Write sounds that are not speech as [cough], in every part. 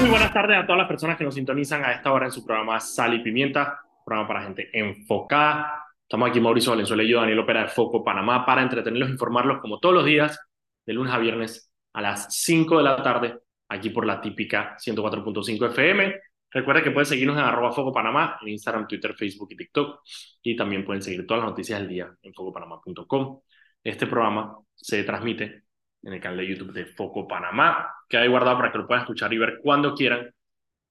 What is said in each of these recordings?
Muy buenas tardes a todas las personas que nos sintonizan a esta hora en su programa Sal y Pimienta, programa para gente enfocada. Estamos aquí Mauricio Valenzuela y yo, Daniel Opera de Foco Panamá, para entretenerlos e informarlos como todos los días, de lunes a viernes a las 5 de la tarde, aquí por la típica 104.5 FM. Recuerda que pueden seguirnos en arroba Foco Panamá, en Instagram, Twitter, Facebook y TikTok. Y también pueden seguir todas las noticias del día en focopanamá.com. Este programa se transmite en el canal de YouTube de Foco Panamá, que hay guardado para que lo puedan escuchar y ver cuando quieran.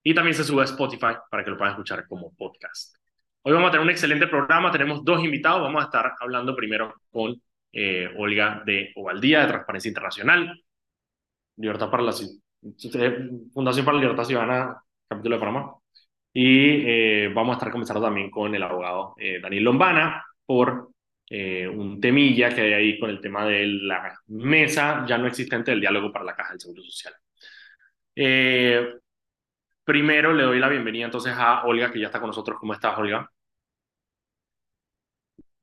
Y también se sube a Spotify para que lo puedan escuchar como podcast. Hoy vamos a tener un excelente programa, tenemos dos invitados, vamos a estar hablando primero con eh, Olga de Ovaldía, de Transparencia Internacional, Libertad para la Fundación para la Libertad Ciudadana, capítulo de Panamá. Y eh, vamos a estar comenzando también con el abogado eh, Daniel Lombana por eh, un temilla que hay ahí con el tema de la mesa ya no existente del diálogo para la Caja del Seguro Social. Eh, primero le doy la bienvenida entonces a Olga, que ya está con nosotros. ¿Cómo estás, Olga?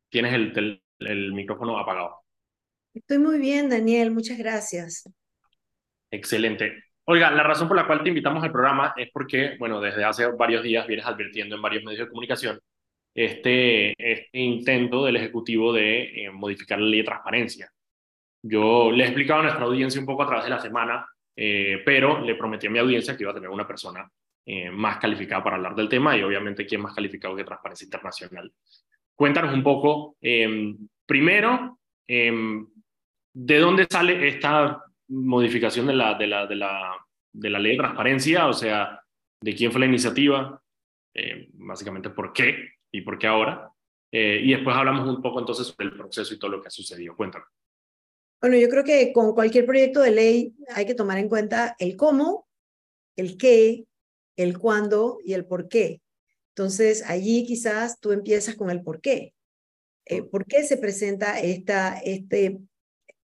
Tienes el, el, micrófono apagado. Estoy muy bien, Daniel. Muchas gracias. Excelente. Olga, la razón por la cual te invitamos al programa es porque, bueno, desde hace varios días vienes advirtiendo en varios medios de comunicación este, este intento del Ejecutivo de eh, modificar la ley de transparencia. Yo le he explicado a nuestra audiencia un poco a través de la semana, eh, pero le prometí a mi audiencia que iba a tener una persona eh, más calificada para hablar del tema y obviamente quién más calificado que Transparencia Internacional. Cuéntanos un poco, em, primero, em, ¿de dónde sale esta modificación de la, de, la, de, la, de la ley de transparencia? O sea, ¿de quién fue la iniciativa? básicamente, ¿por qué? Y por qué ahora. Eh, y después hablamos un poco entonces sobre el proceso y todo lo que ha sucedido. Cuéntame. Bueno, yo creo que con cualquier proyecto de ley hay que tomar en cuenta el cómo, el qué, el cuándo y el por qué. Entonces, allí quizás tú empiezas con el por qué. Eh, ¿Por qué se presenta esta, este,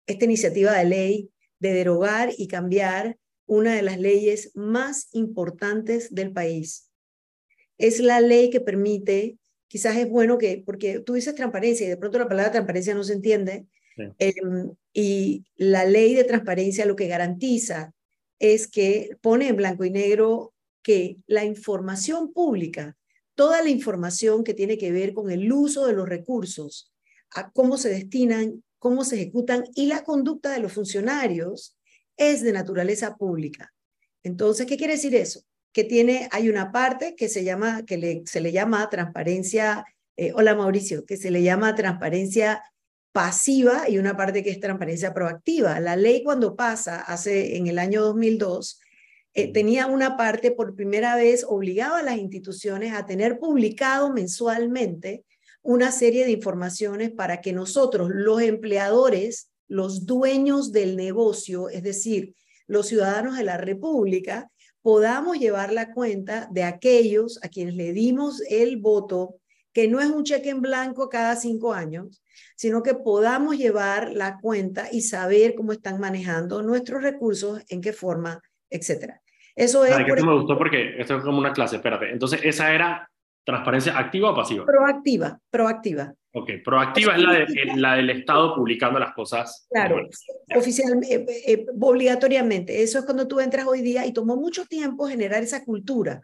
esta iniciativa de ley de derogar y cambiar una de las leyes más importantes del país? Es la ley que permite quizás es bueno que, porque tú dices transparencia y de pronto la palabra transparencia no se entiende, em, y la ley de transparencia lo que garantiza es que pone en blanco y negro que la información pública, toda la información que tiene que ver con el uso de los recursos, a cómo se destinan, cómo se ejecutan y la conducta de los funcionarios es de naturaleza pública. Entonces, ¿qué quiere decir eso? Que tiene, hay una parte que se llama, que le, se le llama transparencia, eh, hola Mauricio, que se le llama transparencia pasiva y una parte que es transparencia proactiva. La ley cuando pasa hace en el año 2002 eh, tenía una parte por primera vez obligaba a las instituciones a tener publicado mensualmente una serie de informaciones para que nosotros, los empleadores, los dueños del negocio, es decir, los ciudadanos de la República, podamos llevar la cuenta de aquellos a quienes le dimos el voto, que no es un cheque en blanco cada cinco años, sino que podamos llevar la cuenta y saber cómo están manejando nuestros recursos, en qué forma, etcétera. Eso es... que me gustó porque esto es como una clase, espérate. Entonces, esa era transparencia activa o pasiva? Proactiva, proactiva. Ok, proactiva es la, de, la del Estado publicando las cosas. Claro, oficialmente, eh, eh, obligatoriamente. Eso es cuando tú entras hoy día y tomó mucho tiempo generar esa cultura,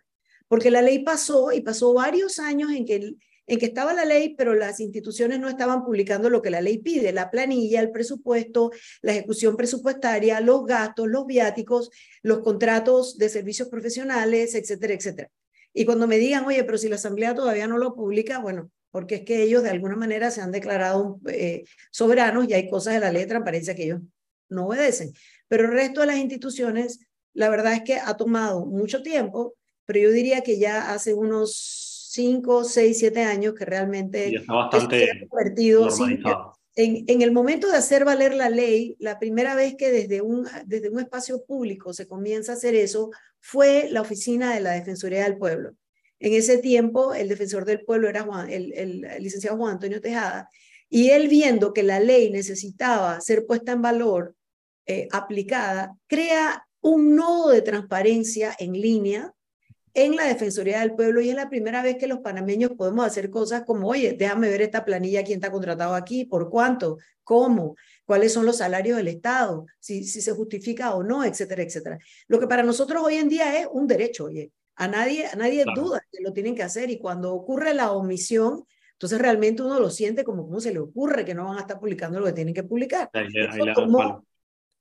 porque la ley pasó y pasó varios años en que, en que estaba la ley, pero las instituciones no estaban publicando lo que la ley pide, la planilla, el presupuesto, la ejecución presupuestaria, los gastos, los viáticos, los contratos de servicios profesionales, etcétera, etcétera. Y cuando me digan, oye, pero si la Asamblea todavía no lo publica, bueno, porque es que ellos de alguna manera se han declarado eh, soberanos y hay cosas de la ley de transparencia que ellos no obedecen. Pero el resto de las instituciones, la verdad es que ha tomado mucho tiempo, pero yo diría que ya hace unos 5, 6, 7 años que realmente está bastante se ha convertido, en, el momento de hacer valer la ley, la primera vez que desde un, desde un espacio público se comienza a hacer eso fue la oficina de la Defensoría del Pueblo. En ese tiempo, el defensor del pueblo era el, licenciado Juan Antonio Tejada, y él viendo que la ley necesitaba ser puesta en valor, eh, aplicada, crea un nodo de transparencia en línea en la Defensoría del Pueblo y es la primera vez que los panameños podemos hacer cosas como, oye, déjame ver esta planilla, quién está contratado aquí, por cuánto, cómo, cuáles son los salarios del Estado, si, si se justifica o no, etcétera, etcétera. Lo que para nosotros hoy en día es un derecho, oye, a nadie, a nadie duda que lo tienen que hacer y cuando ocurre la omisión, entonces realmente uno lo siente como cómo se le ocurre que no van a estar publicando lo que tienen que publicar.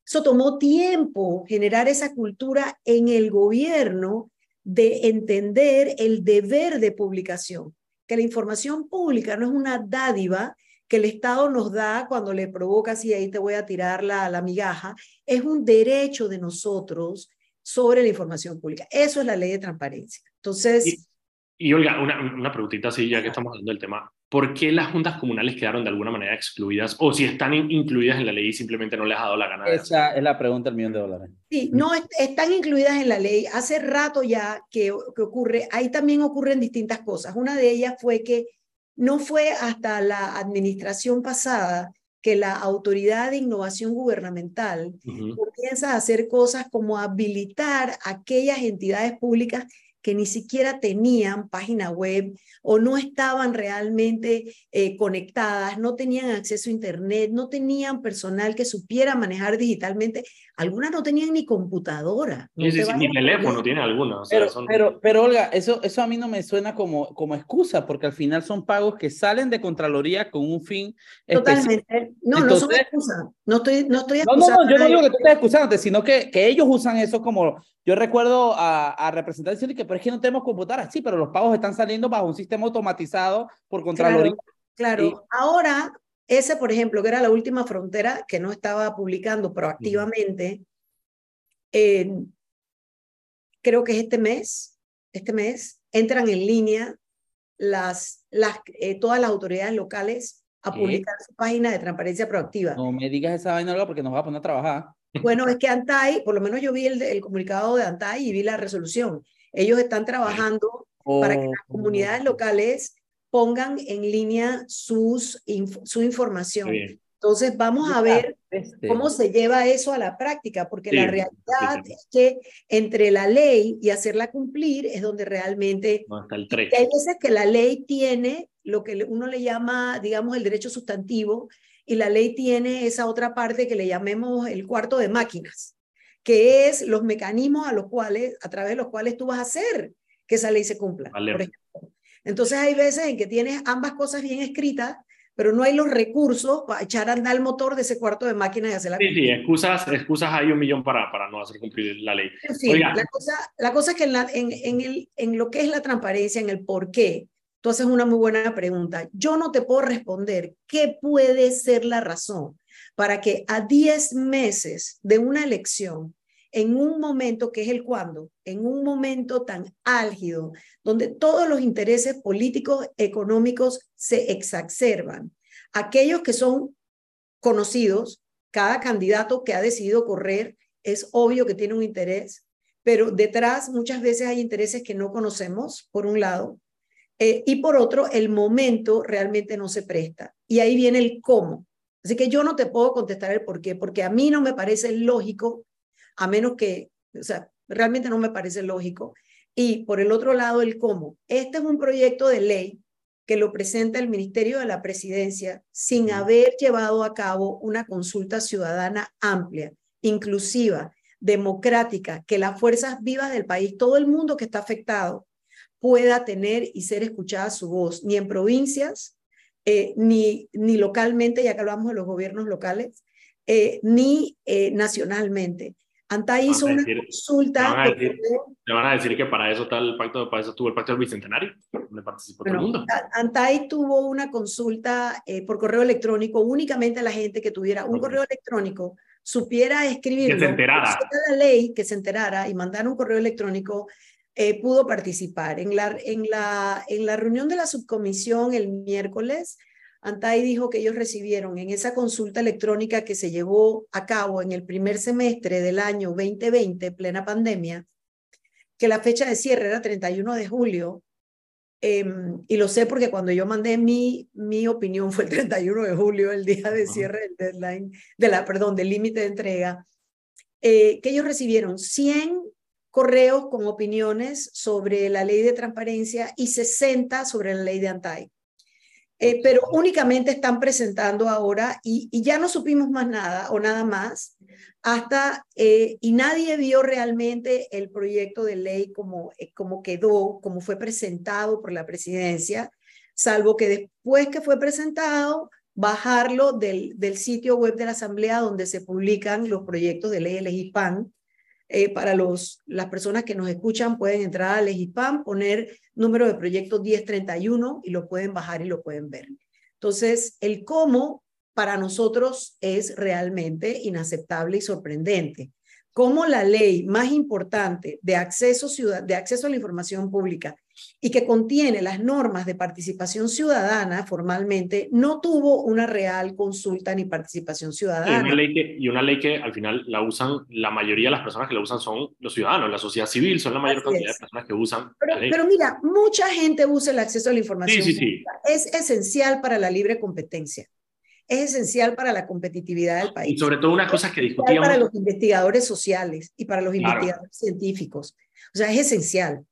eso tomó tiempo generar esa cultura en el gobierno de entender el deber de publicación, que la información pública no es una dádiva que el Estado nos da cuando le provoca, si ahí te voy a tirar la, la migaja, es un derecho de nosotros sobre la información pública. Eso es la ley de transparencia. Entonces... Y, Olga, una, una preguntita así, ya que estamos hablando del tema. ¿Por qué las juntas comunales quedaron de alguna manera excluidas? O si están incluidas en la ley y simplemente no les ha dado la gana. Esa es la pregunta del millón de dólares. Sí, no están incluidas en la ley. Hace rato ya que, que ocurre, ahí también ocurren distintas cosas. Una de ellas fue que no fue hasta la administración pasada que la Autoridad de Innovación Gubernamental comienza a hacer cosas como habilitar aquellas entidades públicas que ni siquiera tenían página web o no estaban realmente eh, conectadas, no tenían acceso a Internet, no tenían personal que supiera manejar digitalmente. Algunas no tenían ni computadora. ni teléfono tiene algunas. pero, pero, Olga, eso, eso a mí no me suena como, como excusa, porque al final son pagos que salen de Contraloría con un fin. Totalmente. No, no son excusas. No estoy, no estoy No, no, no, yo no digo que tú estés excusándote, sino que, que ellos usan eso como. Yo recuerdo a, a representantes diciendo que, pero es que no tenemos computadoras. Sí, pero los pagos están saliendo bajo un sistema automatizado por Contraloría. Claro, ahora ese, por ejemplo, que era la última frontera que no estaba publicando proactivamente, creo que es este mes, este mes, entran en línea las, las, eh, todas las autoridades locales a publicar su página de transparencia proactiva. No me digas esa vaina, porque nos va a poner a trabajar. Bueno, es que Antai, por lo menos yo vi el, el comunicado de Antai y vi la resolución. Ellos están trabajando para que las comunidades locales pongan en línea sus, su información. Entonces vamos a ver este cómo se lleva eso a la práctica, porque la realidad es que entre la ley y hacerla cumplir es donde realmente... No, el hay veces que la ley tiene lo que uno le llama, digamos, el derecho sustantivo, y la ley tiene esa otra parte que le llamemos el cuarto de máquinas, que es los mecanismos a los cuales, a través de los cuales tú vas a hacer que esa ley se cumpla. Por ejemplo, entonces hay veces en que tienes ambas cosas bien escritas, pero no hay los recursos para echar a andar el motor de ese cuarto de máquina y hacer la Sí, sí, excusas, excusas hay un millón para, para no hacer cumplir la ley. Sí, la cosa, la cosa es que en, la, en, en, el, en lo que es la transparencia, en el por qué, tú haces una muy buena pregunta. Yo no te puedo responder qué puede ser la razón para que a 10 meses de una elección en un momento que es el cuándo, en un momento tan álgido, donde todos los intereses políticos, económicos se exacerban. Aquellos que son conocidos, cada candidato que ha decidido correr es obvio que tiene un interés, pero detrás muchas veces hay intereses que no conocemos, por un lado, eh, y por otro, el momento realmente no se presta. Y ahí viene el cómo. Así que yo no te puedo contestar el por qué, porque a mí no me parece lógico a menos que, o sea, realmente no me parece lógico. Y por el otro lado, el cómo. Este es un proyecto de ley que lo presenta el Ministerio de la Presidencia sin haber llevado a cabo una consulta ciudadana amplia, inclusiva, democrática, que las fuerzas vivas del país, todo el mundo que está afectado, pueda tener y ser escuchada su voz, ni en provincias, eh, ni, ni localmente, ya que hablamos de los gobiernos locales, eh, ni eh, nacionalmente. Anta hizo una consulta. Te van, a decir, que para eso, tal pacto, para eso tuvo el pacto del bicentenario, donde participó todo el mundo. Antay tuvo una consulta eh, por correo electrónico únicamente a la gente que tuviera un correo electrónico, supiera escribirlo, que se enterara. la ley, que se enterara y mandar un correo electrónico, eh, pudo participar. En la, en, la, en la reunión de la subcomisión el miércoles, Antay dijo que ellos recibieron en esa consulta electrónica que se llevó a cabo en el primer semestre del año 2020, plena pandemia, que la fecha de cierre era 31 de julio. Em, y lo sé porque cuando yo mandé mi, mi opinión fue el 31 de julio, el día de cierre del deadline, de la, perdón, del límite de entrega, eh, que ellos recibieron 100 correos con opiniones sobre la ley de transparencia y 60 sobre la ley de ANTAI. Eh, pero únicamente están presentando ahora y, ya no supimos más nada o nada más hasta eh, y nadie vio realmente el proyecto de ley como, eh, como quedó, como fue presentado por la presidencia, salvo que después que fue presentado, bajarlo del, del sitio web de la Asamblea donde se publican los proyectos de ley Legipam eh, para los, las personas que nos escuchan, pueden entrar a Legipam, poner número de proyecto 1031 y lo pueden bajar y lo pueden ver. Entonces, el cómo para nosotros es realmente inaceptable y sorprendente. Cómo la ley más importante de acceso, de acceso a la información pública y que contiene las normas de participación ciudadana formalmente, no tuvo una real consulta ni participación ciudadana. Y una, ley que, y una ley que al final la usan, la mayoría de las personas que la usan son los ciudadanos, la sociedad civil, son la mayor cantidad de personas que usan. Pero, mira, mucha gente usa el acceso a la información. Sí, sí, sí. Es esencial para la libre competencia. Es esencial para la competitividad del país. Y sobre todo una cosa que discutíamos. Para los investigadores sociales y para los investigadores científicos. O sea, es esencial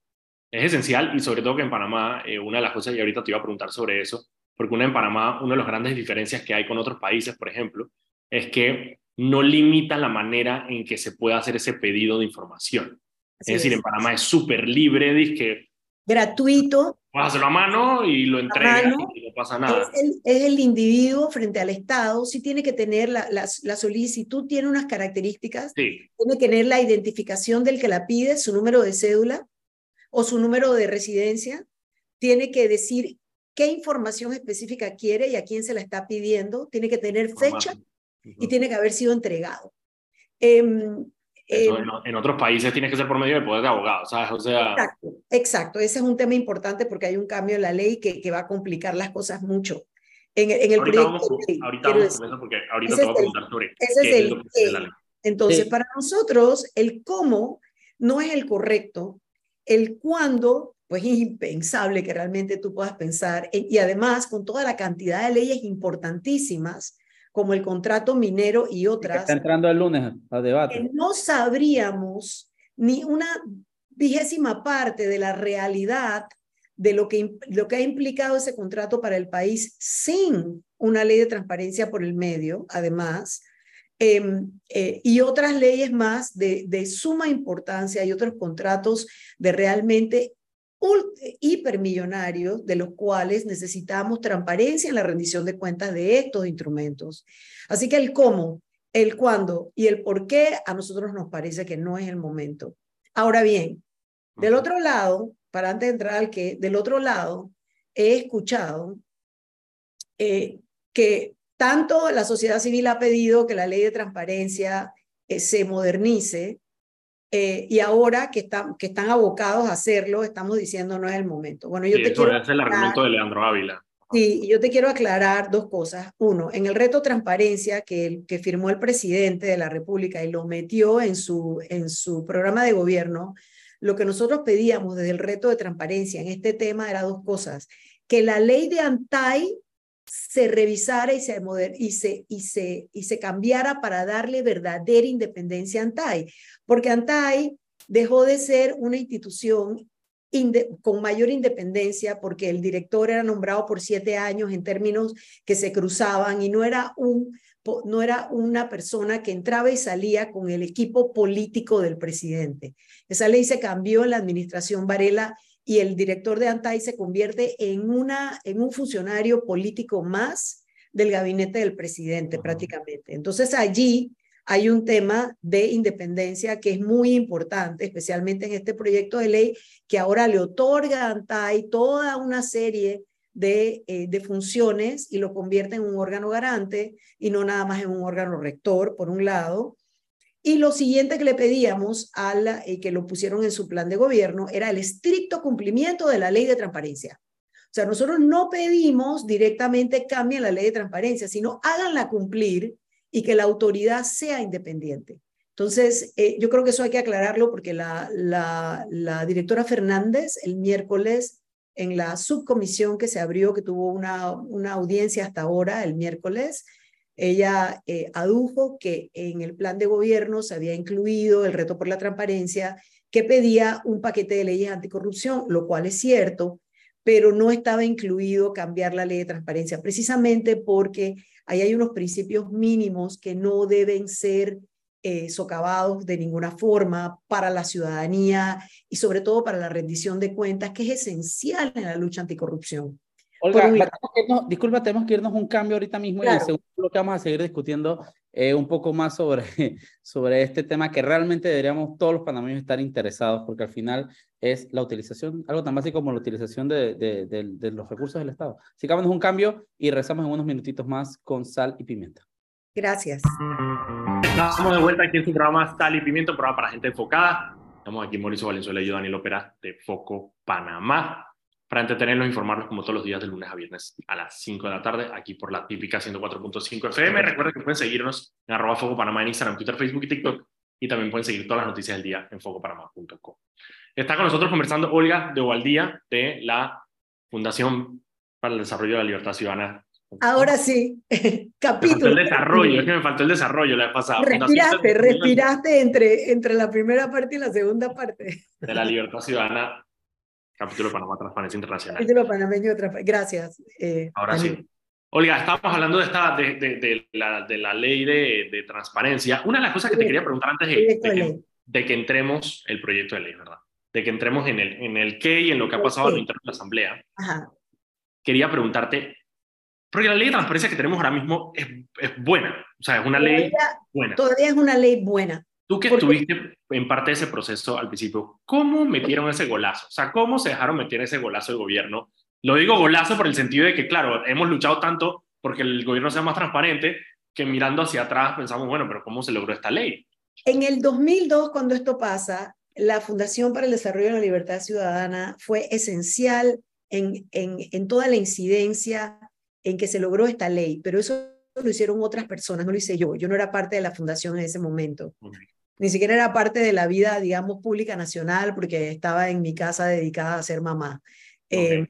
es esencial y sobre todo que en Panamá, eh, una de las cosas, y ahorita te iba a preguntar sobre eso, porque una en Panamá, una de las grandes diferencias que hay con otros países, por ejemplo, es que no limita la manera en que se puede hacer ese pedido de información. es decir, en Panamá es súper libre, que gratuito. Hacerlo a mano y lo entregas y no pasa nada. Es el, individuo frente al Estado, sí tiene que tener la, la, la solicitud, tiene unas características, tiene que tener la identificación del que la pide, su número de cédula, o su número de residencia, tiene que decir qué información específica quiere y a quién se la está pidiendo, tiene que tener fecha y tiene que haber sido entregado. Em, em, en, otros países tiene que ser por medio de poder de abogado, ¿sabes? O sea... Exacto, exacto. Ese es un tema importante porque hay un cambio en la ley que, que va a complicar las cosas mucho. En, en el ahorita vamos, ahorita vamos eso porque ahorita te voy a preguntar sobre ese es el, Entonces, para nosotros, el cómo no es el correcto, el cuándo, pues es impensable que realmente tú puedas pensar, y además con toda la cantidad de leyes importantísimas, como el contrato minero y otras. Está entrando el lunes a debate. no sabríamos ni una vigésima parte de la realidad de lo que, lo que ha implicado ese contrato para el país sin una ley de transparencia por el medio, además, Em, eh, y otras leyes más de, de, suma importancia y otros contratos de realmente hipermillonarios de los cuales necesitamos transparencia en la rendición de cuentas de estos instrumentos. Así que el cómo, el cuándo y el por qué a nosotros nos parece que no es el momento. Ahora bien, del otro lado, para antes de entrar al que, del otro lado, he escuchado eh, que tanto la sociedad civil ha pedido que la ley de transparencia eh, se modernice eh, y ahora que, están, que están abocados a hacerlo, estamos diciendo no es el momento. Bueno, yo te quiero es el argumento de Leandro Ávila. Sí, yo te quiero aclarar dos cosas. Uno, en el reto transparencia que, que firmó el presidente de la República y lo metió en su, en su programa de gobierno, lo que nosotros pedíamos desde el reto de transparencia en este tema era dos cosas. Que la ley de ANTAI se revisara y se, y se, y se, y se cambiara para darle verdadera independencia a ANTAI, porque ANTAI dejó de ser una institución con mayor independencia porque el director era nombrado por siete años en términos que se cruzaban y no era un no era una persona que entraba y salía con el equipo político del presidente. Esa ley se cambió en la administración Varela y el director de ANTAI se convierte en, una, en un funcionario político más del gabinete del presidente prácticamente. Entonces allí hay un tema de independencia que es muy importante, especialmente en este proyecto de ley que ahora le otorga a ANTAI toda una serie de, eh, de, funciones y lo convierte en un órgano garante y no nada más en un órgano rector, por un lado, y lo siguiente que le pedíamos a la, y que lo pusieron en su plan de gobierno era el estricto cumplimiento de la ley de transparencia. O sea, nosotros no pedimos directamente cambien la ley de transparencia, sino háganla cumplir y que la autoridad sea independiente. Entonces, eh, yo creo que eso hay que aclararlo porque la directora Fernández el miércoles en la subcomisión que se abrió, que tuvo una, una audiencia hasta ahora el miércoles, ella eh, adujo que en el plan de gobierno se había incluido el reto por la transparencia que pedía un paquete de leyes anticorrupción, lo cual es cierto, pero no estaba incluido cambiar la ley de transparencia, precisamente porque ahí hay unos principios mínimos que no deben ser eh, socavados de ninguna forma para la ciudadanía y sobre todo para la rendición de cuentas, que es esencial en la lucha anticorrupción. Olga, disculpa, tenemos que irnos un cambio ahorita mismo y en segundo bloque vamos a seguir discutiendo eh, un poco más sobre, [laughs] sobre este tema que realmente deberíamos todos los panameños estar interesados porque al final es la utilización, algo tan básico como la utilización de, de, de, los recursos del Estado. Así que vamos un cambio y rezamos en unos minutitos más con sal y pimienta. Gracias. Estamos de vuelta aquí en su programa Sal y Pimienta, un programa para gente enfocada. Estamos aquí Mauricio Valenzuela y yo, Daniel Opera, de Foco Panamá para entretenerlos e informarlos como todos los días de lunes a viernes a las 5 de la tarde, aquí por la típica 104.5 FM. Recuerden que pueden seguirnos en arroba Foco Panamá en Instagram, Twitter, Facebook y TikTok, y también pueden seguir todas las noticias del día en focopanamá.com. Está con nosotros conversando Olga de Ovaldía, de la Fundación para el Desarrollo de la Libertad Ciudadana. Ahora sí, [laughs] capítulo. Me el desarrollo, es que me faltó el desarrollo la vez pasada. Respiraste, respiraste entre, entre la primera parte y la segunda parte. De la Libertad Ciudadana Capítulo Panamá Transparencia Internacional. Capítulo Panameño Gracias. Eh, Ahora sí. Olga, estábamos hablando de, esta, de, de, la, de la, ley de, transparencia. Una de las cosas que te quería preguntar antes de, que, que, entremos, el proyecto de ley, ¿verdad? De que entremos en el, en el qué y en lo que ha pasado a lo interno de la Asamblea. Ajá. Quería preguntarte, porque la ley de transparencia que tenemos ahora mismo es, es buena, o sea, es una ley buena. Todavía es una ley buena. Tú que estuviste en parte de ese proceso al principio, ¿cómo metieron ese golazo? O sea, ¿cómo se dejaron meter ese golazo el gobierno? Lo digo golazo por el sentido de que, claro, hemos luchado tanto porque el gobierno sea más transparente que mirando hacia atrás pensamos, bueno, pero ¿cómo se logró esta ley? En el 2002, cuando esto pasa, la Fundación para el Desarrollo de la Libertad Ciudadana fue esencial en, en, en toda la incidencia en que se logró esta ley, pero eso lo hicieron otras personas, no lo hice yo. Yo no era parte de la fundación en ese momento ni siquiera era parte de la vida, digamos, pública nacional, porque estaba en mi casa dedicada a ser mamá. Eh,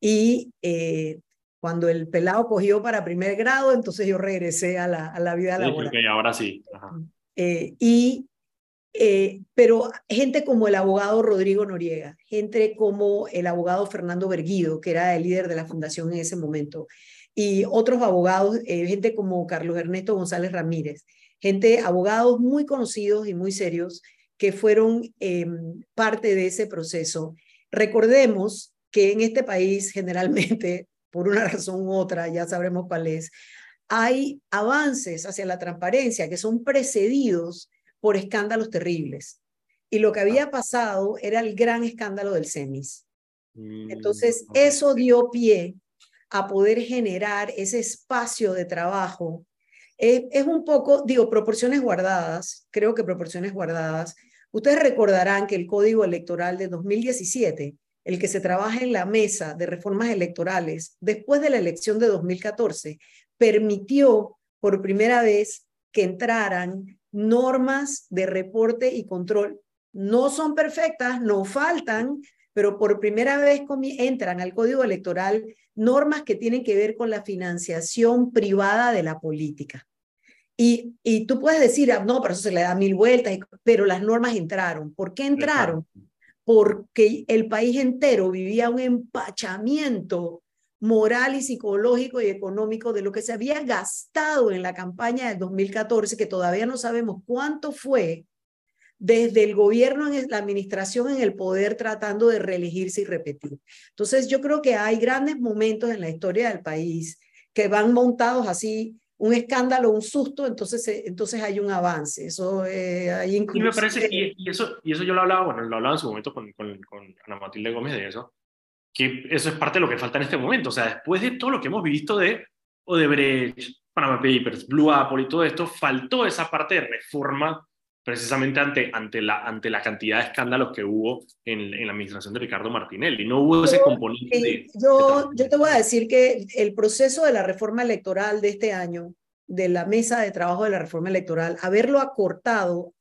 y eh, cuando el pelado cogió para primer grado, entonces yo regresé a la, a la vida laboral. Okay, ahora sí. Eh, y, pero gente como el abogado Rodrigo Noriega, gente como el abogado Fernando Berguido, que era el líder de la fundación en ese momento, y otros abogados, gente como Carlos Ernesto González Ramírez, gente, abogados muy conocidos y muy serios que fueron em, parte de ese proceso. Recordemos que en este país generalmente, [laughs] por una razón u otra, ya sabremos cuál es, hay avances hacia la transparencia que son precedidos por escándalos terribles. Y lo que había pasado era el gran escándalo del CEMIS. Mm, Entonces, eso dio pie a poder generar ese espacio de trabajo es, un poco, digo, proporciones guardadas, creo que proporciones guardadas. Ustedes recordarán que el Código Electoral de 2017, el que se trabaja en la mesa de reformas electorales después de la elección de 2014, permitió por primera vez que entraran normas de reporte y control. No son perfectas, no faltan, pero por primera vez entran al Código Electoral normas que tienen que ver con la financiación privada de la política. Y, y tú puedes decir, ah, no, pero eso se le da mil vueltas, pero las normas entraron. ¿Por qué entraron? Porque el país entero vivía un empachamiento moral y psicológico y económico de lo que se había gastado en la campaña del 2014, que todavía no sabemos cuánto fue, desde el gobierno, en la administración, en el poder, tratando de reelegirse y repetir. Entonces, yo creo que hay grandes momentos en la historia del país que van montados así, un escándalo, un susto, entonces, eh, entonces hay un avance. Eso eh, hay incluso... Y me parece, y, eso, y eso yo lo hablaba, bueno, lo hablaba en su momento con, con, con Ana Matilde Gómez de eso, que eso es parte de lo que falta en este momento. O sea, después de todo lo que hemos visto de Odebrecht, Panama Papers, Blue Apple y todo esto, faltó esa parte de reforma precisamente ante, ante, la, ante la cantidad de escándalos que hubo en, en la administración de Ricardo Martinelli. No hubo ese componente. De, yo, yo te voy a decir que el proceso de la reforma electoral de este año, de la mesa de trabajo de la reforma electoral, haberlo acortado,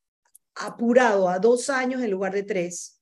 apurado a dos años en lugar de tres,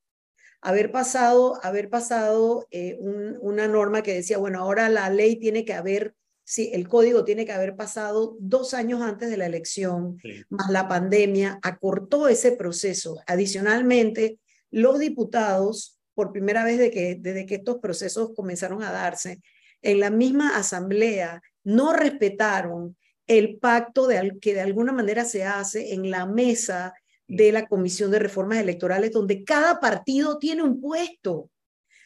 haber pasado, haber pasado eh, una norma que decía, bueno, ahora la ley tiene que haber Sí, el código tiene que haber pasado dos años antes de la elección, más la pandemia acortó ese proceso. Adicionalmente, los diputados, por primera vez de que, desde que estos procesos comenzaron a darse, en la misma asamblea no respetaron el pacto de, que de alguna manera se hace en la mesa de la Comisión de Reformas Electorales, donde cada partido tiene un puesto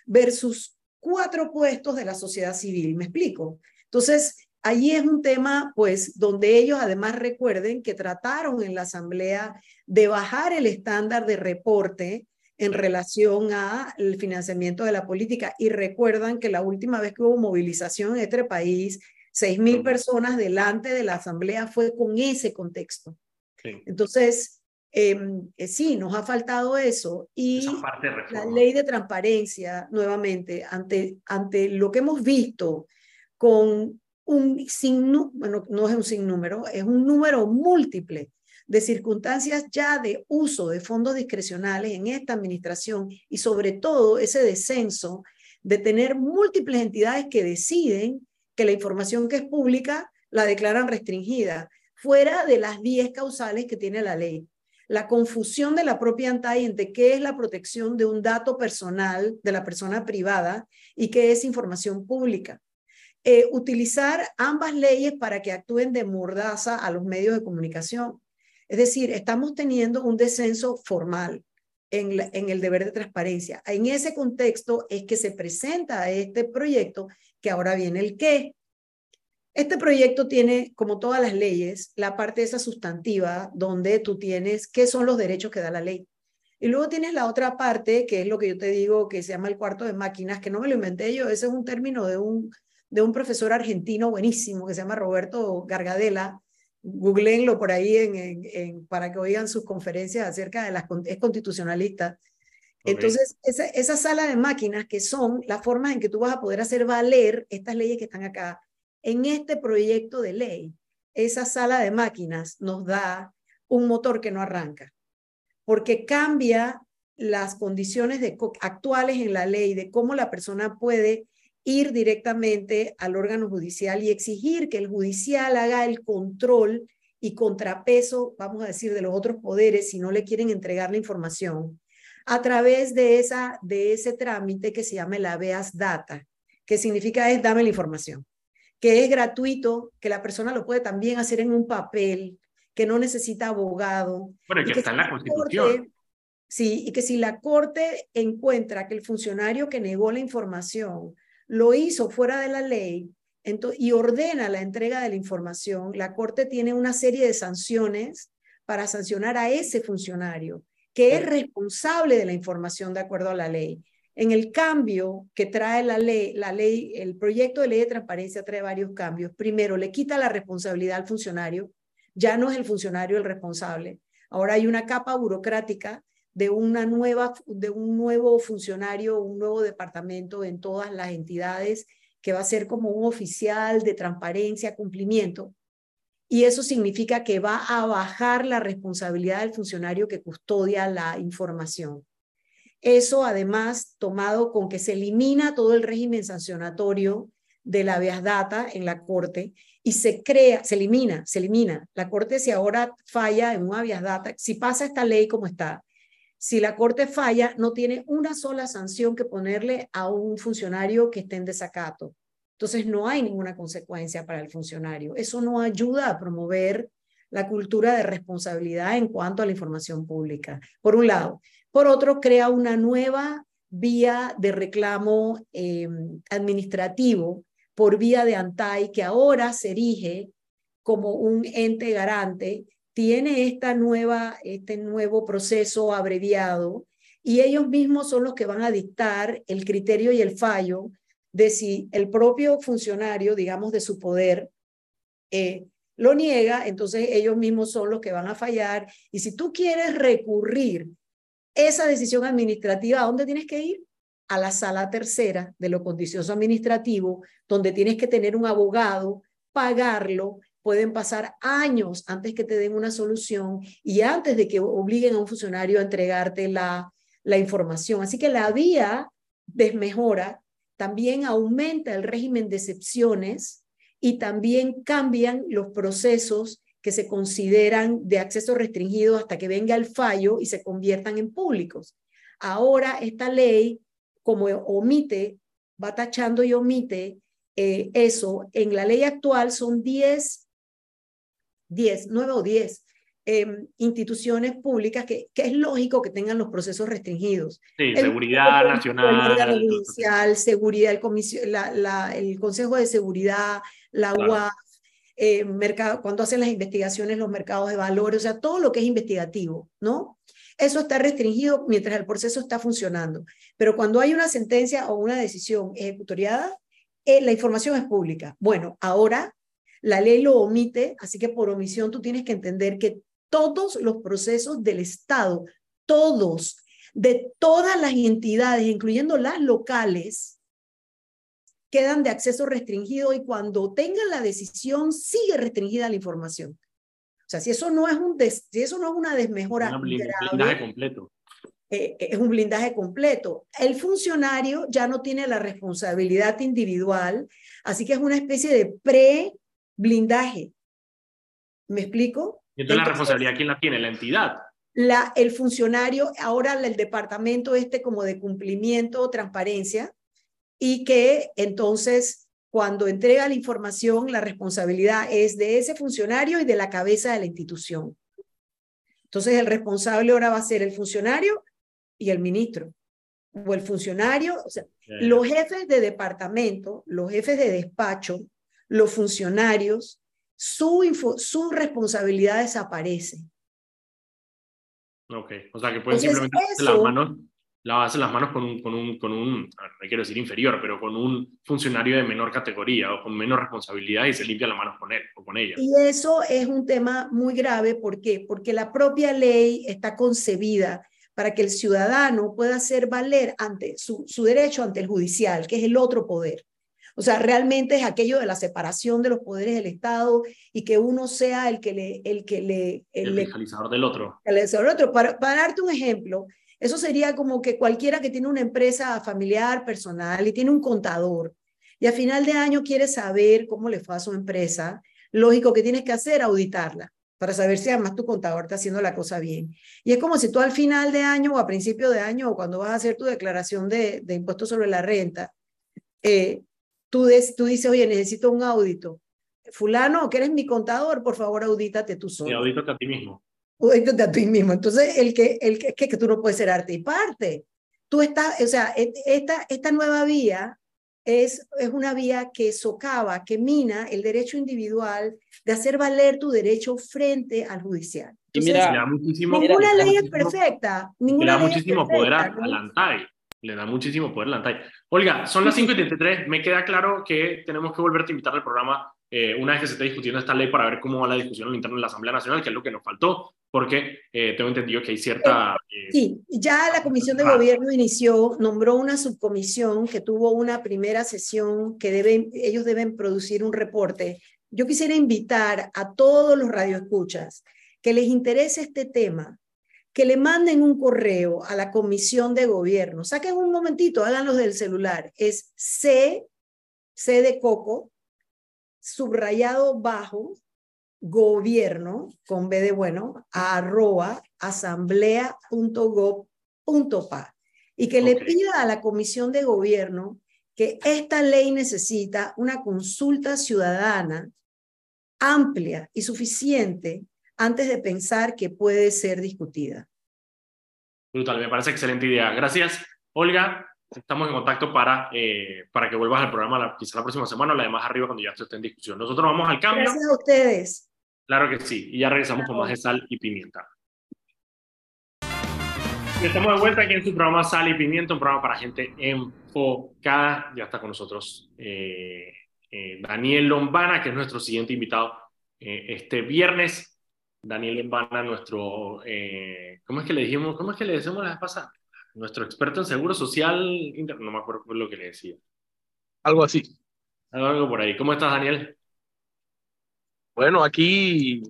versus cuatro puestos de la sociedad civil. ¿Me explico? Entonces, allí es un tema, pues, donde ellos además recuerden que trataron en la Asamblea de bajar el estándar de reporte en relación al financiamiento de la política. Y recuerdan que la última vez que hubo movilización en este país, seis mil personas delante de la Asamblea fue con ese contexto. Entonces, em, eh, sí, nos ha faltado eso. Y la ley de transparencia, nuevamente, ante, ante lo que hemos visto con un sinnúmero, bueno, no es un sinnúmero, es un número múltiple de circunstancias ya de uso de fondos discrecionales en esta administración y sobre todo ese descenso de tener múltiples entidades que deciden que la información que es pública la declaran restringida, fuera de las 10 causales que tiene la ley. La confusión de la propia ANTAI entre qué es la protección de un dato personal de la persona privada y qué es información pública. Eh, utilizar ambas leyes para que actúen de mordaza a los medios de comunicación. Es decir, estamos teniendo un descenso formal en, en el deber de transparencia. En ese contexto es que se presenta este proyecto que ahora viene el qué. Este proyecto tiene, como todas las leyes, la parte esa sustantiva, donde tú tienes qué son los derechos que da la ley. Y luego tienes la otra parte, que es lo que yo te digo, que se llama el cuarto de máquinas, que no me lo inventé yo, ese es un término de un de un profesor argentino buenísimo que se llama Roberto Gargadela. Googleenlo por ahí en, para que oigan sus conferencias acerca de las es constitucionalista. Entonces, esa, esa sala de máquinas que son las formas en que tú vas a poder hacer valer estas leyes que están acá, en este proyecto de ley, esa sala de máquinas nos da un motor que no arranca, porque cambia las condiciones de, actuales en la ley de cómo la persona puede ir directamente al órgano judicial y exigir que el judicial haga el control y contrapeso, vamos a decir, de los otros poderes si no le quieren entregar la información, a través de, esa, de ese trámite que se llama el habeas data, que significa es dame la información, que es gratuito, que la persona lo puede también hacer en un papel, que no necesita abogado. Bueno, que, está en la Constitución. sí, y que si la Corte encuentra que el funcionario que negó la información lo hizo fuera de la ley y ordena la entrega de la información, la Corte tiene una serie de sanciones para sancionar a ese funcionario que es responsable de la información de acuerdo a la ley. En el cambio que trae la ley, la ley, el proyecto de ley de transparencia trae varios cambios. Primero, le quita la responsabilidad al funcionario, ya no es el funcionario el responsable. Ahora hay una capa burocrática de, una nueva, de un nuevo funcionario, un nuevo departamento en todas las entidades que va a ser como un oficial de transparencia, cumplimiento. Y eso significa que va a bajar la responsabilidad del funcionario que custodia la información. Eso además tomado con que se elimina todo el régimen sancionatorio de la habeas data en la Corte y se crea, se elimina, se elimina. La Corte si ahora falla en un habeas data, si pasa esta ley como está, si la Corte falla, no tiene una sola sanción que ponerle a un funcionario que esté en desacato. Entonces, no hay ninguna consecuencia para el funcionario. Eso no ayuda a promover la cultura de responsabilidad en cuanto a la información pública, por un lado. Por otro, crea una nueva vía de reclamo eh, administrativo por vía de ANTAI, que ahora se erige como un ente garante tiene esta nueva, este nuevo proceso abreviado y ellos mismos son los que van a dictar el criterio y el fallo de si el propio funcionario, digamos, de su poder, eh, lo niega, entonces ellos mismos son los que van a fallar. Y si tú quieres recurrir esa decisión administrativa, ¿a dónde tienes que ir? A la sala tercera de lo condiciones administrativo, donde tienes que tener un abogado, pagarlo, pueden pasar años antes que te den una solución y antes de que obliguen a un funcionario a entregarte la, la información. Así que la vía desmejora, también aumenta el régimen de excepciones y también cambian los procesos que se consideran de acceso restringido hasta que venga el fallo y se conviertan en públicos. Ahora esta ley, como omite, va tachando y omite eh, eso, en la ley actual son 10, 10, 9 o 10 em, instituciones públicas que, que, es lógico que tengan los procesos restringidos. Sí, seguridad nacional. Judicial, seguridad, el, la, la, el Consejo de Seguridad, la UAF, eh, mercado, cuando hacen las investigaciones, los mercados de valores, o sea, todo lo que es investigativo, ¿no? Eso está restringido mientras el proceso está funcionando. Pero cuando hay una sentencia o una decisión ejecutoriada, eh, la información es pública. Bueno, ahora la ley lo omite, así que por omisión tú tienes que entender que todos los procesos del Estado, todos, de todas las entidades, incluyendo las locales, quedan de acceso restringido y cuando tengan la decisión sigue restringida la información. O sea, si eso no es, un si eso no es una desmejora. Un blindaje completo. Eh, es un blindaje completo. El funcionario ya no tiene la responsabilidad individual, así que es una especie de pre-blindaje. ¿Me explico? ¿Y entonces, la responsabilidad quién la tiene? La entidad. La, el funcionario, ahora el departamento este como de cumplimiento o transparencia, y que entonces cuando entrega la información, la responsabilidad es de ese funcionario y de la cabeza de la institución. Entonces el responsable ahora va a ser el funcionario y el ministro, o el funcionario, o sea, los jefes de departamento, los jefes de despacho, los funcionarios, su, su responsabilidad desaparece. Ok, o sea que pueden simplemente las manos lavarse las manos con un, con un, con un, no quiero decir inferior, pero con un funcionario de menor categoría o con menos responsabilidad y se limpia las manos con él o con ella. Y eso es un tema muy grave, ¿por qué? Porque la propia ley está concebida para que el ciudadano pueda hacer valer ante su, su derecho ante el judicial, que es el otro poder. O sea, realmente es aquello de la separación de los poderes del Estado y que uno sea el que le... El, que le, el, legalizador del otro. El del otro. Para, para darte un ejemplo, eso sería como que cualquiera que tiene una empresa familiar, personal y tiene un contador y a final de año quiere saber cómo le fue a su empresa, lógico que tienes que hacer auditarla para saber si además tu contador está haciendo la cosa bien. Y es como si tú al final de año o a principio de año o cuando vas a hacer tu declaración de, de impuestos sobre la renta, eh, tú, tú dices, oye, necesito un audito. Fulano, que eres mi contador, por favor, audítate tú solo. Y audítate a ti mismo a ti mismo. Entonces, el que, el que, que, tú no puedes ser arte y parte. Tú estás, o sea, esta, esta nueva vía es, es una vía que socava, que mina el derecho individual de hacer valer tu derecho frente al judicial. y mira, ninguna ley es perfecta. Ninguna le da muchísimo poder a, ¿no? Le da muchísimo poder a Lantay. Olga, son las 5 y 33. Me queda claro que tenemos que volverte a invitar al programa eh, una vez que se esté discutiendo esta ley para ver cómo va la discusión en interno de la Asamblea Nacional, que es lo que nos faltó, porque eh, tengo entendido que hay cierta... Eh, sí, ya la Comisión de Gobierno inició, nombró una subcomisión que tuvo una primera sesión que deben, ellos deben producir un reporte. Yo quisiera invitar a todos los radioescuchas que les interese este tema, que le manden un correo a la Comisión de Gobierno. Saquen un momentito, háganlo del celular. Es C, C de Coco, subrayado bajo, gobierno, con B de bueno, arroba asamblea.gov.pa. Y que le pida a la Comisión de Gobierno que esta ley necesita una consulta ciudadana amplia y suficiente antes de pensar que puede ser discutida. Brutal, me parece excelente idea. Gracias, Olga estamos en contacto para, eh, para que vuelvas al programa la, quizá la próxima semana o la de más arriba cuando ya esto esté en discusión. Nosotros vamos al cambio. Gracias a ustedes. Claro que sí. Y ya regresamos con más de sal y pimienta. estamos de vuelta aquí en su programa Sal y Pimienta, un programa para gente enfocada. Ya está con nosotros eh, eh, Daniel Lombana, que es nuestro siguiente invitado este viernes. Daniel Lombana, nuestro, ¿cómo es que le dijimos? ¿Cómo es que le decimos la vez pasada? nuestro experto en seguro social, no me acuerdo lo que le decía. Algo así. Algo por ahí. ¿Cómo estás, Daniel? Bueno, aquí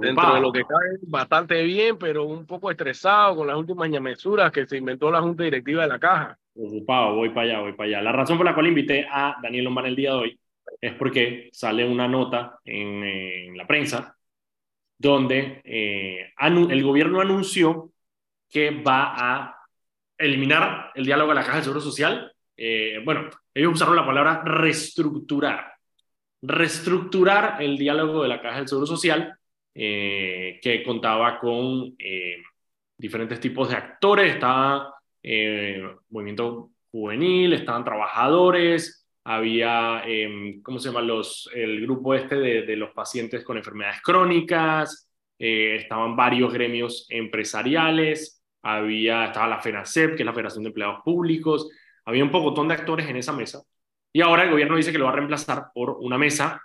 dentro de lo que cae bastante bien, pero un poco estresado con las últimas ñamesuras que se inventó la Junta Directiva de la Caja. Preocupado, voy para allá, voy para allá. La razón por la cual invité a Daniel Lombana el día de hoy es porque sale una nota en, la prensa donde eh, el gobierno anunció que va a eliminar el diálogo de la Caja del Seguro Social. Eh, bueno, ellos usaron la palabra reestructurar. Reestructurar el diálogo de la Caja del Seguro Social, eh, que contaba con diferentes tipos de actores. Estaba movimiento juvenil, estaban trabajadores, había, eh, ¿cómo se llama? Los, el grupo este de, de los pacientes con enfermedades crónicas, eh, estaban varios gremios empresariales, había, estaba la FENACEP, que es la Federación de Empleados Públicos, había un pocotón de actores en esa mesa, y ahora el gobierno dice que lo va a reemplazar por una mesa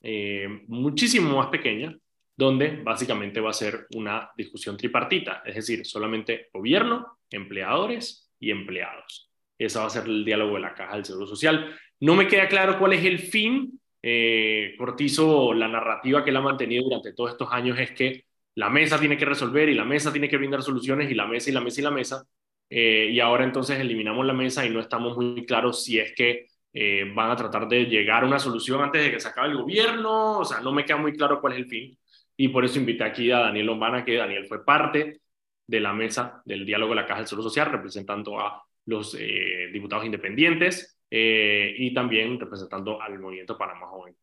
eh, muchísimo más pequeña, donde básicamente va a ser una discusión tripartita, es decir, solamente gobierno, empleadores y empleados. Ese va a ser el diálogo de la Caja del Seguro Social. No me queda claro cuál es el fin. Eh, Cortizo, la narrativa que él ha mantenido durante todos estos años es que la mesa tiene que resolver y la mesa tiene que brindar soluciones y la mesa y la mesa y la mesa. Eh, y ahora entonces eliminamos la mesa y no estamos muy claros si es que eh, van a tratar de llegar a una solución antes de que se acabe el gobierno. O sea, no me queda muy claro cuál es el fin. Y por eso invité aquí a Daniel Lombana, que Daniel fue parte de la mesa del diálogo de la Caja del Seguro Social, representando a los eh, diputados independientes eh, y también representando al movimiento Panamá Joven.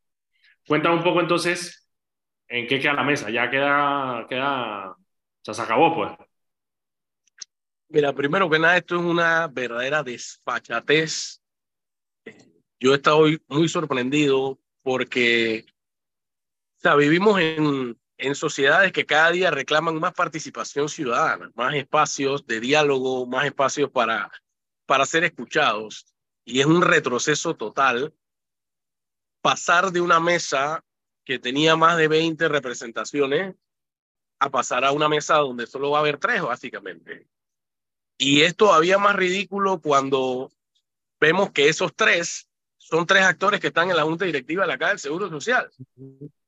Cuéntame un poco entonces en qué queda la mesa. Ya queda, queda, ya se acabó pues. Mira, primero que nada, esto es una verdadera desfachatez. Yo he estado muy sorprendido porque o sea, vivimos en, en sociedades que cada día reclaman más participación ciudadana, más espacios de diálogo, más espacios para para ser escuchados. Y es un retroceso total pasar de una mesa que tenía más de 20 representaciones a pasar a una mesa donde solo va a haber tres, básicamente. Y es todavía más ridículo cuando vemos que esos tres son tres actores que están en la junta directiva de la Caja del Seguro Social.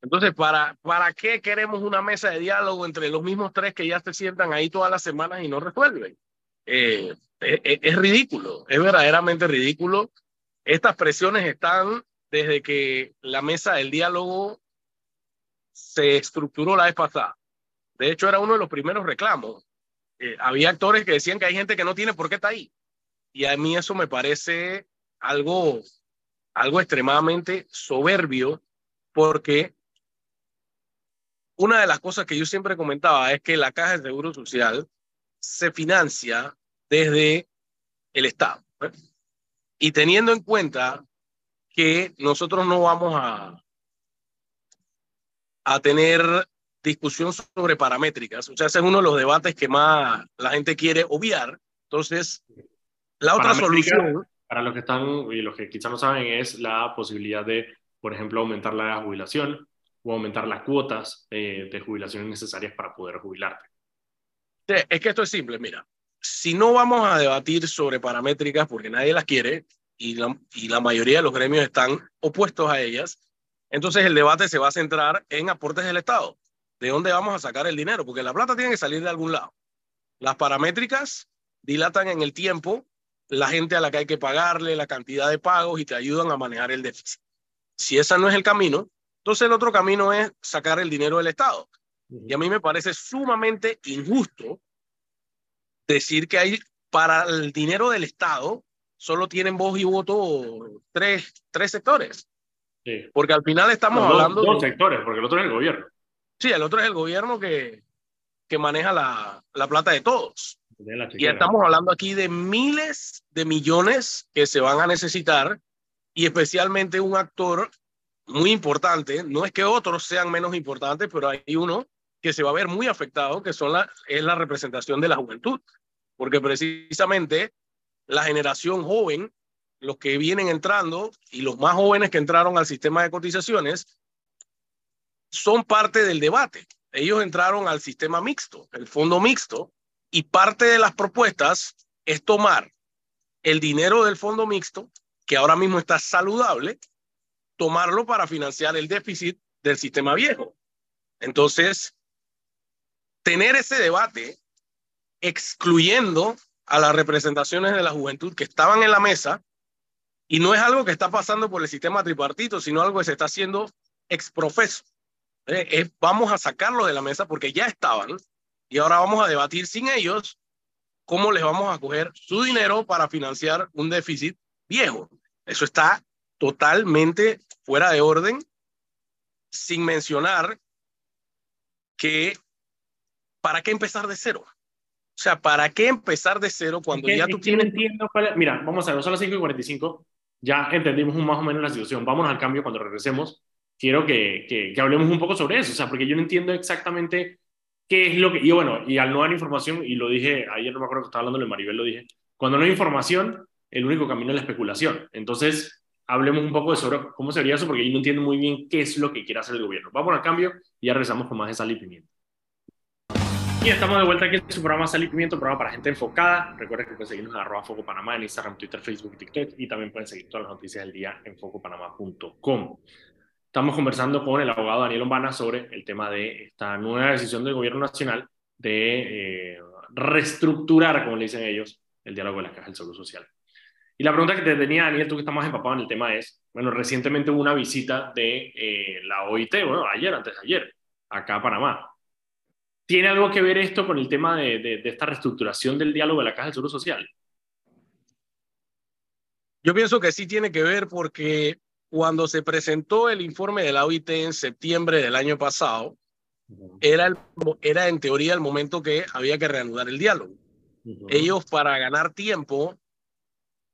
Entonces, ¿para, ¿para qué queremos una mesa de diálogo entre los mismos tres que ya se sientan ahí todas las semanas y no resuelven? Eh, es, ridículo, es verdaderamente ridículo. Estas presiones están desde que la mesa del diálogo se estructuró la vez pasada. De hecho, era uno de los primeros reclamos. Eh, había actores que decían que hay gente que no tiene por qué estar ahí. Y a mí eso me parece algo, algo extremadamente soberbio porque una de las cosas que yo siempre comentaba es que la Caja de Seguro Social se financia desde el Estado. Y teniendo en cuenta que nosotros no vamos a, a tener discusión sobre paramétricas, o sea, ese es uno de los debates que más la gente quiere obviar. Entonces, la otra solución... Para los que están y los que quizás no saben es la posibilidad de, por ejemplo, aumentar la jubilación o aumentar las cuotas de, de jubilaciones necesarias para poder jubilarte. es que esto es simple, mira si no vamos a debatir sobre paramétricas porque nadie las quiere y la, y la mayoría de los gremios están opuestos a ellas, entonces el debate se va a centrar en aportes del Estado. ¿De dónde vamos a sacar el dinero? Porque la plata tiene que salir de algún lado. Las paramétricas dilatan en el tiempo la gente a la que hay que pagarle, la cantidad de pagos y te ayudan a manejar el déficit. Si ese no es el camino, entonces el otro camino es sacar el dinero del Estado. Y a mí me parece sumamente injusto decir que hay para el dinero del Estado solo tienen voz y voto tres, tres sectores. Sí. Porque al final estamos hablando... Dos, sectores, porque el otro es el gobierno. Sí, el otro es el gobierno que, que maneja la, la plata de todos. y estamos hablando aquí de miles de millones que se van a necesitar y especialmente un actor muy importante. No es que otros sean menos importantes, pero hay uno que se va a ver muy afectado, que son la, es la representación de la juventud porque precisamente la generación joven, los que vienen entrando y los más jóvenes que entraron al sistema de cotizaciones, son parte del debate. Ellos entraron al sistema mixto, el fondo mixto, y parte de las propuestas es tomar el dinero del fondo mixto, que ahora mismo está saludable, tomarlo para financiar el déficit del sistema viejo. Entonces, tener ese debate excluyendo a las representaciones de la juventud que estaban en la mesa Y no es algo que está pasando por el sistema tripartito, sino algo que se está haciendo exprofeso. Eh, vamos a sacarlo de la mesa porque ya estaban y ahora vamos a debatir sin ellos cómo les vamos a coger su dinero para financiar un déficit viejo. Eso está totalmente fuera de orden, sin mencionar que ¿para qué empezar de cero? O sea, ¿para qué empezar de cero cuando ya tú tienes... Entiendo Mira, vamos a ver, son las 5 y 45, ya entendimos más o menos la situación, vámonos al cambio cuando regresemos. Quiero que, que, que hablemos un poco sobre eso, o sea, porque yo no entiendo exactamente qué es lo que... Y bueno, y al no dar información, y lo dije, ayer no me acuerdo que estaba hablando de Maribel, lo dije, cuando no hay información, el único camino es la especulación. Entonces, hablemos un poco de sobre cómo sería eso, porque yo no entiendo muy bien qué es lo que quiere hacer el gobierno. Vamos al cambio y ya regresamos con más de sal y pimienta. Y estamos de vuelta aquí en su programa Sal y Pimiento, programa para gente enfocada. Recuerden que pueden seguirnos en arroba Foco Panamá en Instagram, Twitter, Facebook, TikTok y también pueden seguir todas las noticias del día en focopanamá.com. Estamos conversando con el abogado Daniel Ombana sobre el tema de esta nueva decisión del gobierno nacional de eh, reestructurar, como le dicen ellos, el diálogo de la Caja del Seguro Social. Y la pregunta que te tenía, Daniel, tú que estás más empapado en el tema es, bueno, recientemente hubo una visita de eh, la OIT, bueno, ayer, antes de ayer, acá a Panamá. ¿Tiene algo que ver esto con el tema de, de, de esta reestructuración del diálogo de la Caja del Seguro Social? Yo pienso que sí tiene que ver porque cuando se presentó el informe de la OIT en septiembre del año pasado, era, el, era en teoría el momento que había que reanudar el diálogo. Ellos, para ganar tiempo,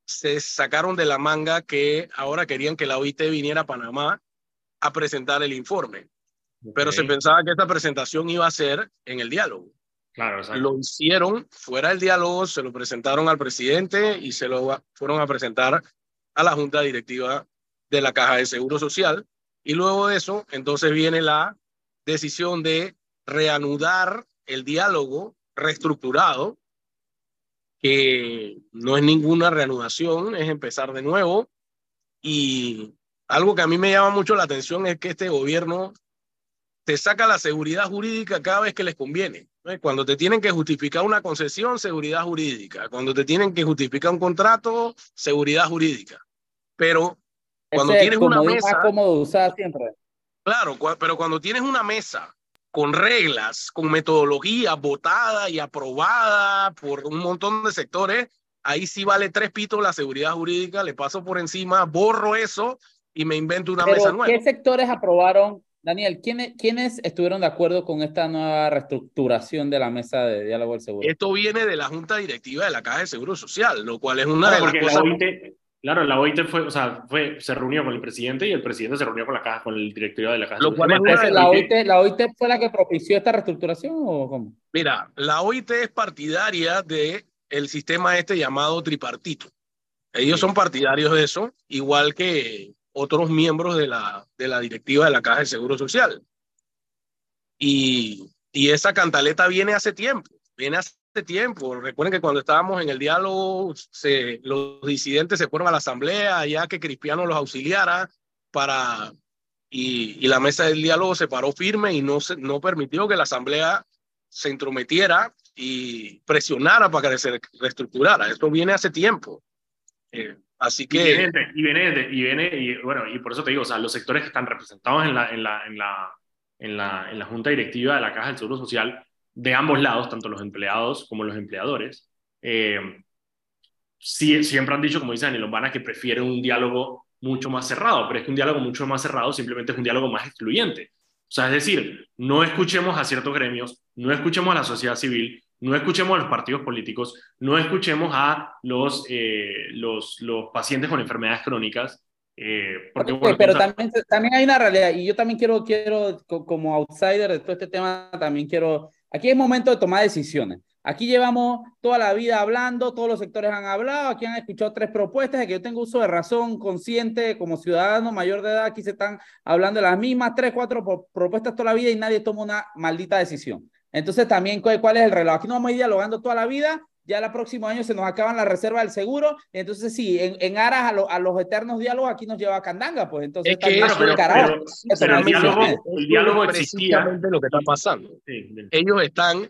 se sacaron de la manga que ahora querían que la OIT viniera a Panamá a presentar el informe. Pero se pensaba que esta presentación iba a ser en el diálogo. Claro, Lo hicieron fuera del diálogo, se lo presentaron al presidente y se lo fueron a presentar a la junta directiva de la Caja de Seguro Social. Y luego de eso, entonces viene la decisión de reanudar el diálogo reestructurado, que no es ninguna reanudación, es empezar de nuevo. Y algo que a mí me llama mucho la atención es que este gobierno te saca la seguridad jurídica cada vez que les conviene. Cuando te tienen que justificar una concesión, seguridad jurídica. Cuando te tienen que justificar un contrato, seguridad jurídica. Pero cuando tienes una mesa... cómodo usar siempre. Claro, pero cuando tienes una mesa con reglas, con metodología votada y aprobada por un montón de sectores, ahí sí vale tres pitos la seguridad jurídica, le paso por encima, borro eso y me invento una mesa nueva. ¿Qué sectores aprobaron, Daniel? ¿quiénes, ¿Quiénes estuvieron de acuerdo con esta nueva reestructuración de la mesa de diálogo del seguro? Esto viene de la Junta Directiva de la Caja de Seguro Social, lo cual es una de las cosas... Claro, la OIT fue, o sea, fue, se reunió con el presidente y el presidente se reunió con la caja, con el directorio de la caja. Lo cual es la, OIT, ¿La OIT fue la que propició esta reestructuración o cómo? Mira, la OIT es partidaria de el sistema este llamado tripartito. Ellos son partidarios de eso, igual que otros miembros de la, de la directiva de la Caja de Seguro Social. Y, y esa cantaleta viene hace tiempo, viene hace tiempo. Recuerden que cuando estábamos en el diálogo, se, los disidentes se fueron a la asamblea, ya que Cristiano los auxiliara para... Y, y la mesa del diálogo se paró firme y no, se, no permitió que la asamblea se entrometiera y presionara para que se reestructurara. Esto viene hace tiempo. Eh, así que... Y viene, y viene, y viene, y bueno, y por eso te digo, o sea, los sectores que están representados en la, en la, en la, en la, en la Junta Directiva de la Caja del Seguro Social de ambos lados, tanto los empleados como los empleadores, eh, sí, siempre han dicho, como dice Daniel Lombana, que prefieren un diálogo mucho más cerrado, pero es que un diálogo mucho más cerrado simplemente es un diálogo más excluyente. O sea, es decir, no escuchemos a ciertos gremios, no escuchemos a la sociedad civil, no escuchemos a los partidos políticos, no escuchemos a los, eh, los, los pacientes con enfermedades crónicas, eh, porque, pero también, también hay una realidad, y yo también quiero, quiero, como outsider de todo este tema, también quiero Aquí es momento de tomar decisiones. Aquí llevamos toda la vida hablando, todos los sectores han hablado, aquí han escuchado tres propuestas de que yo tengo uso de razón consciente como ciudadano mayor de edad, aquí se están hablando de las mismas tres, cuatro propuestas toda la vida y nadie toma una maldita decisión. Entonces también, ¿cuál es el reloj? Aquí no vamos a ir dialogando toda la vida, ya el próximo año se nos acaban las reservas del seguro, entonces sí, en, en aras a, a, los eternos diálogos aquí nos lleva a Candanga, pues entonces es que pero, pero, pero el, diálogo, el diálogo existía. lo que está pasando. Sí, Ellos están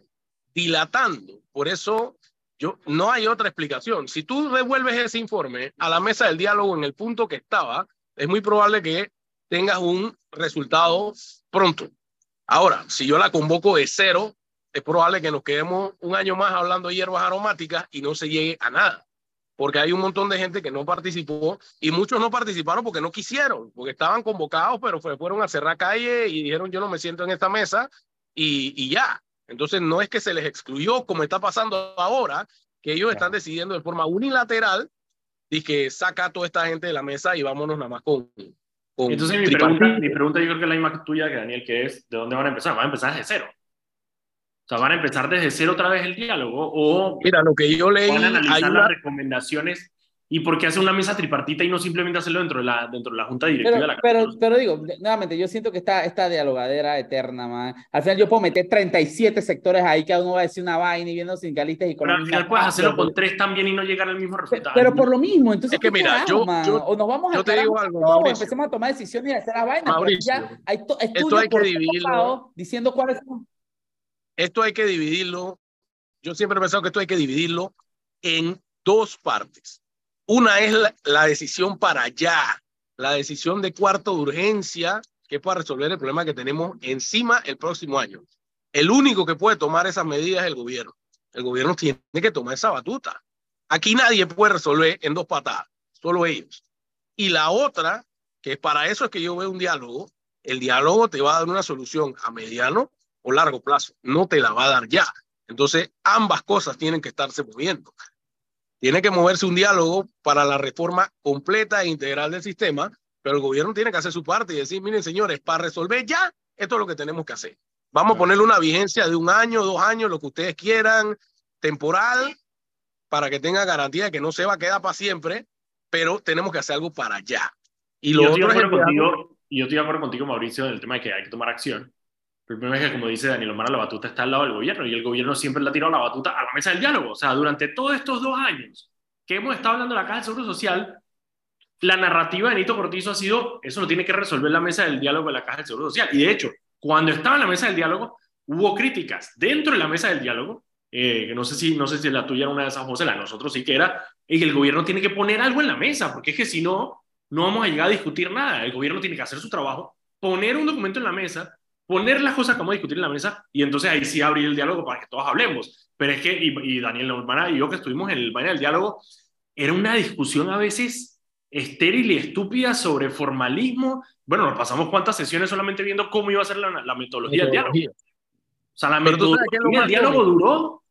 dilatando, por eso Yo, no hay otra explicación. Si tú devuelves ese informe a la mesa del diálogo en el punto que estaba, es muy probable que tengas un resultado pronto. Ahora, si yo la convoco de cero, es probable que nos quedemos un año más hablando de hierbas aromáticas y no se llegue a nada. Porque hay un montón de gente que no participó y muchos no participaron porque no quisieron, porque estaban convocados, pero fueron a cerrar calle y dijeron yo no me siento en esta mesa y, y ya. Entonces no es que se les excluyó como está pasando ahora, que ellos están decidiendo de forma unilateral y que saca a toda esta gente de la mesa y vámonos nada más con... Entonces mi pregunta, mi pregunta yo creo que es la misma tuya que Daniel, que es, ¿de dónde van a empezar? Van a empezar desde cero. O sea, van a empezar desde cero otra vez el diálogo o... Mira, lo que yo leí... Van a analizar las recomendaciones ¿Y por qué hace una mesa tripartita y no simplemente hacerlo dentro de la, dentro de la junta directiva pero, de la pero, pero digo, nuevamente, yo siento que esta, esta dialogadera eterna, man. Al final yo puedo meter 37 sectores ahí, cada uno va a decir una vaina y viendo sindicalistas y Pero al final puedes hacerlo con tres también y no llegar al mismo resultado. Pero, por lo mismo, entonces. Es que mira, yo, yo, O nos vamos yo a. te digo algo, todo, Mauricio. empecemos a tomar decisiones y a hacer la vaina. Mauricio, ya hay to, esto hay que dividirlo. Diciendo cuáles son. Esto hay que dividirlo. Yo siempre he pensado que esto hay que dividirlo en dos partes. Una es la, decisión para allá, la decisión de cuarto de urgencia, que es para resolver el problema que tenemos encima el próximo año. El único que puede tomar esas medidas es el gobierno. El gobierno tiene que tomar esa batuta. Aquí nadie puede resolver en dos patadas, solo ellos. Y la otra, que para eso es que yo veo un diálogo, el diálogo te va a dar una solución a mediano o largo plazo, no te la va a dar ya. Entonces, ambas cosas tienen que estarse moviendo. Tiene que moverse un diálogo para la reforma completa e integral del sistema, pero el gobierno tiene que hacer su parte y decir, miren señores, para resolver ya, esto es lo que tenemos que hacer. Vamos a ponerle una vigencia de un año, dos años, lo que ustedes quieran, temporal, para que tenga garantía de que no se va a quedar para siempre, pero tenemos que hacer algo para allá. Y, lo yo, otro estoy es contigo, yo estoy de acuerdo contigo, Mauricio, en el tema de que hay que tomar acción. El problema es que, como dice Daniel Omar, la batuta está al lado del gobierno y el gobierno siempre le ha tirado la batuta a la mesa del diálogo. O sea, durante todos estos dos años que hemos estado hablando de la Caja de Seguro Social, la narrativa de Nito Cortizo ha sido, eso lo tiene que resolver la mesa del diálogo de la Caja de Seguro Social. Y de hecho, cuando estaba en la mesa del diálogo, hubo críticas dentro de la mesa del diálogo, eh, que no sé, si, no sé si la tuya era una de esas, José, la de nosotros sí que era, y que el gobierno tiene que poner algo en la mesa, porque es que si no, no vamos a llegar a discutir nada. El gobierno tiene que hacer su trabajo, poner un documento en la mesa, poner las cosas a discutir en la mesa y entonces ahí sí abrir el diálogo para que todos hablemos. Pero es que, y, y Daniel Hermana y yo que estuvimos en el baño del diálogo, era una discusión a veces estéril y estúpida sobre formalismo. Bueno, nos pasamos cuántas sesiones solamente viendo cómo iba a ser la, la metodología del diálogo. O sea, la metodología del diálogo duró.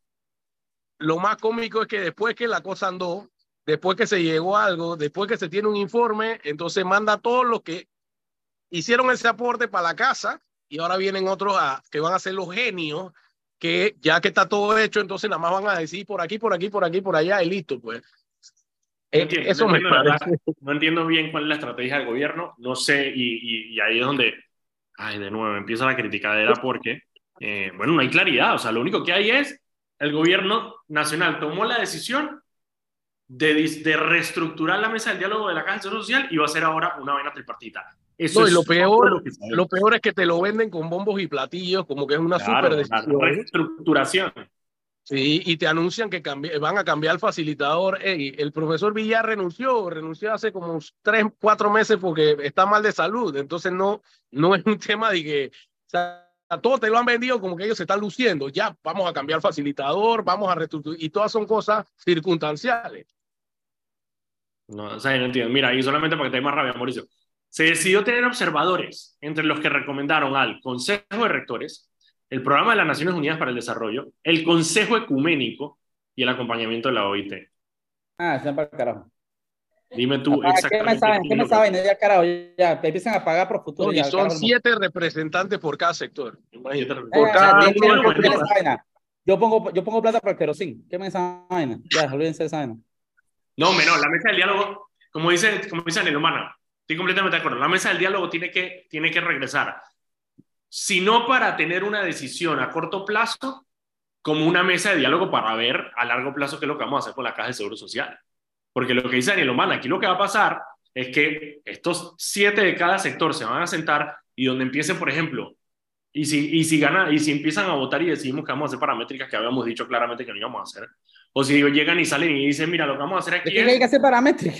Lo más cómico es que después que la cosa andó, después que se llegó a algo, después que se tiene un informe, entonces manda a todos los que hicieron ese aporte para la casa y ahora vienen otros a, que van a ser los genios que ya que está todo hecho, entonces nada más van a decir por aquí, por aquí, por aquí, por allá y listo, pues. No entiendo, Eso no, entiendo, verdad, no entiendo bien cuál es la estrategia del gobierno, no sé, y, y, y, ahí es donde, ay, de nuevo, empieza la criticadera porque, eh, bueno, no hay claridad, o sea, lo único que hay es, el gobierno nacional tomó la decisión de, de reestructurar la mesa del diálogo de la Caja Social y va a ser ahora una vaina tripartita. Eso no, y lo peor, lo, lo, peor es que te lo venden con bombos y platillos, como que es una claro, super decisión. Reestructuración. Sí, y te anuncian que van a cambiar el facilitador. El profesor Villar renunció, renunció hace como tres, cuatro meses porque está mal de salud. Entonces no, no es un tema de que, o sea, a todos te lo han vendido como que ellos se están luciendo. Ya, vamos a cambiar el facilitador, vamos a reestructurar, y todas son cosas circunstanciales. No, o sea, no entiendo. Mira, y solamente para que te dé más rabia, Mauricio. Se decidió tener observadores entre los que recomendaron al Consejo de Rectores, el Programa de las Naciones Unidas para el Desarrollo, el Consejo Ecuménico y el acompañamiento de la OIT. Ah, están para el carajo. Dime tú ah, exactamente. ¿Qué me saben? ¿Qué me saben? Ya, carajo, ya, te empiezan a pagar por futuro. No, y ya, son carajo, siete representantes por cada sector. Imagínate. Eh, Por ah, cada. Yo pongo, yo pongo plata para el querosín. ¿Qué me saben? Ya, olvídense de esa vaina. No, menor, la mesa del diálogo, como dice, como dice Anel Humana, estoy completamente de acuerdo. La mesa del diálogo tiene que, tiene que regresar. Si no para tener una decisión a corto plazo, como una mesa de diálogo para ver a largo plazo qué es lo que vamos a hacer con la caja de seguro social. Porque lo que dice Daniel Humana, aquí lo que va a pasar es que estos siete de cada sector se van a sentar y donde empiecen, por ejemplo, y si, y si gana, y si empiezan a votar y decidimos que vamos a hacer paramétricas que habíamos dicho claramente que no íbamos a hacer, O si llegan y salen y dicen, mira, lo que vamos a hacer aquí es, hay que hacer paramétrica.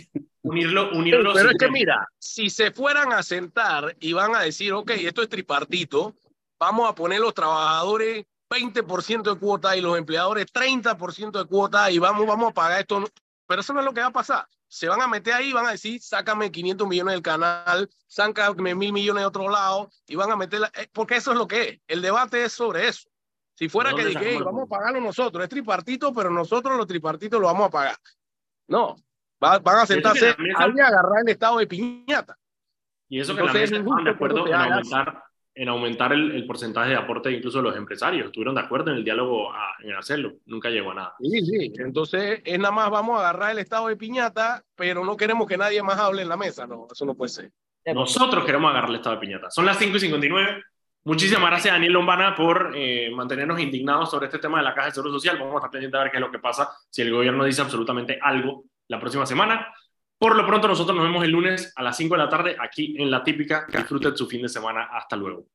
Unirlo, unirlo. Pero es que mira, si se fueran a sentar y van a decir, ok, esto es tripartito, vamos a poner los trabajadores 20% de cuota y los empleadores 30% de cuota y vamos, vamos a pagar esto. Pero eso no es lo que va a pasar. Se van a meter ahí y van a decir, sácame 500 millones del canal, sácame mil millones de otro lado y van a meter, eh, porque eso es lo que es. El debate es sobre eso. Si fuera que dije, vamos a pagarlo nosotros, es tripartito, pero nosotros los tripartitos lo vamos a pagar. No, van a sentarse a agarrar el estado de piñata. Y eso que la mesa estaban de acuerdo en aumentar, en aumentar el, porcentaje de aporte incluso de los empresarios. Estuvieron de acuerdo en el diálogo en hacerlo. Nunca llegó a nada. Sí, sí. Entonces es nada más vamos a agarrar el estado de piñata, pero no queremos que nadie más hable en la mesa. No, eso no puede ser. Nosotros queremos agarrar el estado de piñata. Son las 5 y 59. Muchísimas gracias, Daniel Lombana, por eh, mantenernos indignados sobre este tema de la Caja de Seguro Social. Vamos a estar pendientes a ver qué es lo que pasa si el gobierno dice absolutamente algo la próxima semana. Por lo pronto, nosotros nos vemos el lunes a las 5 de la tarde aquí en La Típica. Disfruten su fin de semana. Hasta luego.